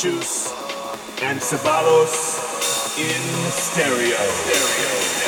Juice and Sabalos in stereo. stereo.